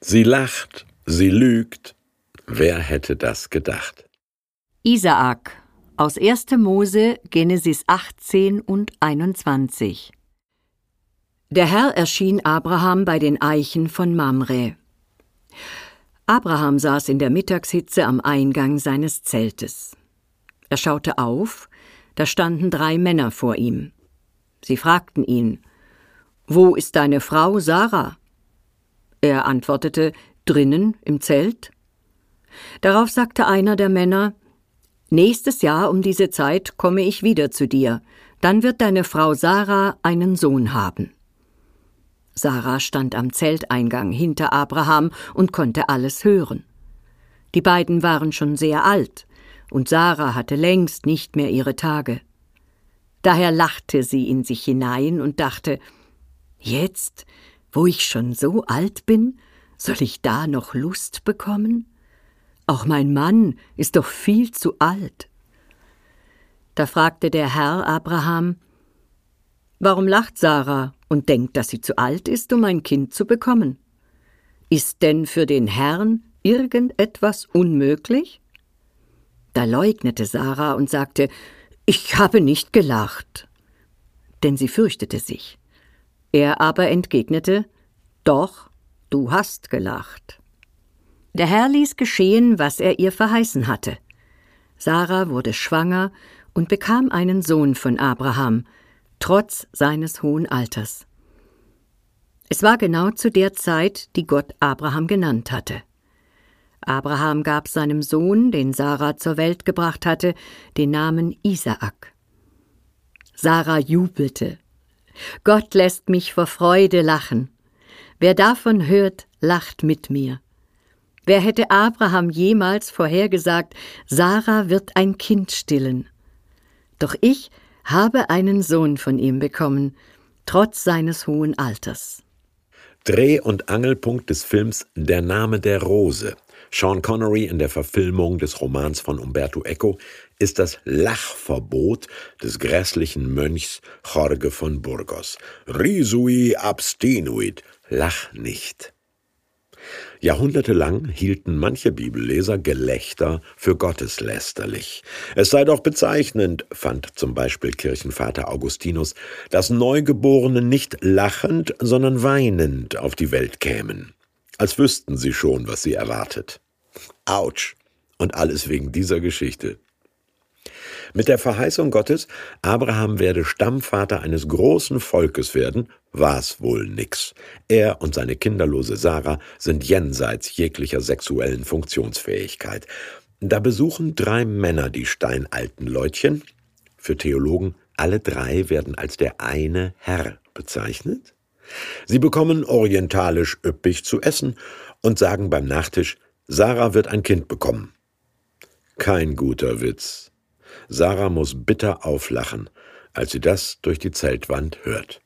Sie lacht, sie lügt. Wer hätte das gedacht? Isaak aus 1. Mose, Genesis 18 und 21. Der Herr erschien Abraham bei den Eichen von Mamre. Abraham saß in der Mittagshitze am Eingang seines Zeltes. Er schaute auf, da standen drei Männer vor ihm. Sie fragten ihn, Wo ist deine Frau Sarah? Er antwortete, Drinnen im Zelt. Darauf sagte einer der Männer, Nächstes Jahr um diese Zeit komme ich wieder zu dir, dann wird deine Frau Sarah einen Sohn haben. Sarah stand am Zelteingang hinter Abraham und konnte alles hören. Die beiden waren schon sehr alt, und Sarah hatte längst nicht mehr ihre Tage. Daher lachte sie in sich hinein und dachte Jetzt, wo ich schon so alt bin, soll ich da noch Lust bekommen? Auch mein Mann ist doch viel zu alt. Da fragte der Herr Abraham Warum lacht Sarah und denkt, dass sie zu alt ist, um ein Kind zu bekommen? Ist denn für den Herrn irgendetwas unmöglich? Da leugnete Sarah und sagte Ich habe nicht gelacht. Denn sie fürchtete sich. Er aber entgegnete Doch, du hast gelacht. Der Herr ließ geschehen, was er ihr verheißen hatte. Sarah wurde schwanger und bekam einen Sohn von Abraham, trotz seines hohen Alters. Es war genau zu der Zeit, die Gott Abraham genannt hatte. Abraham gab seinem Sohn, den Sarah zur Welt gebracht hatte, den Namen Isaak. Sarah jubelte. Gott lässt mich vor Freude lachen. Wer davon hört, lacht mit mir. Wer hätte Abraham jemals vorhergesagt, Sarah wird ein Kind stillen? Doch ich habe einen Sohn von ihm bekommen, trotz seines hohen Alters. Dreh- und Angelpunkt des Films Der Name der Rose. Sean Connery in der Verfilmung des Romans von Umberto Eco ist das Lachverbot des grässlichen Mönchs Jorge von Burgos. Risui abstinuit, lach nicht. Jahrhundertelang hielten manche Bibelleser Gelächter für gotteslästerlich. Es sei doch bezeichnend, fand zum Beispiel Kirchenvater Augustinus, dass Neugeborene nicht lachend, sondern weinend auf die Welt kämen. Als wüssten sie schon, was sie erwartet. Autsch! Und alles wegen dieser Geschichte. Mit der Verheißung Gottes, Abraham werde Stammvater eines großen Volkes werden, war's wohl nix. Er und seine kinderlose Sarah sind jenseits jeglicher sexuellen Funktionsfähigkeit. Da besuchen drei Männer die steinalten Leutchen. Für Theologen alle drei werden als der eine Herr bezeichnet. Sie bekommen orientalisch üppig zu essen und sagen beim Nachtisch, Sarah wird ein Kind bekommen. Kein guter Witz. Sarah muss bitter auflachen, als sie das durch die Zeltwand hört.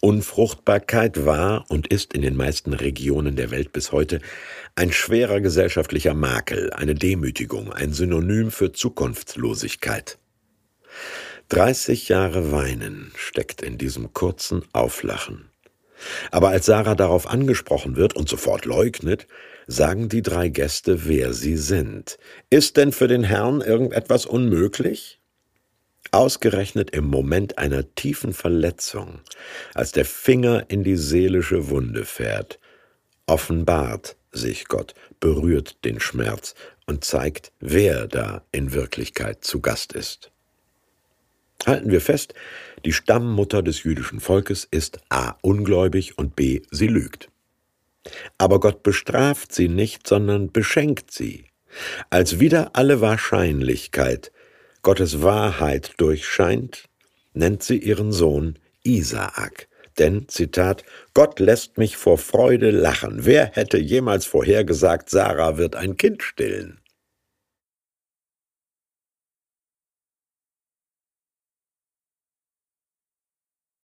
Unfruchtbarkeit war und ist in den meisten Regionen der Welt bis heute ein schwerer gesellschaftlicher Makel, eine Demütigung, ein Synonym für Zukunftslosigkeit. 30 Jahre Weinen steckt in diesem kurzen Auflachen. Aber als Sarah darauf angesprochen wird und sofort leugnet, sagen die drei Gäste, wer sie sind. Ist denn für den Herrn irgendetwas unmöglich? Ausgerechnet im Moment einer tiefen Verletzung, als der Finger in die seelische Wunde fährt, offenbart sich Gott, berührt den Schmerz und zeigt, wer da in Wirklichkeit zu Gast ist. Halten wir fest, die Stammmutter des jüdischen Volkes ist a. ungläubig und b. sie lügt. Aber Gott bestraft sie nicht, sondern beschenkt sie. Als wieder alle Wahrscheinlichkeit Gottes Wahrheit durchscheint, nennt sie ihren Sohn Isaak. Denn, Zitat, Gott lässt mich vor Freude lachen. Wer hätte jemals vorhergesagt, Sarah wird ein Kind stillen?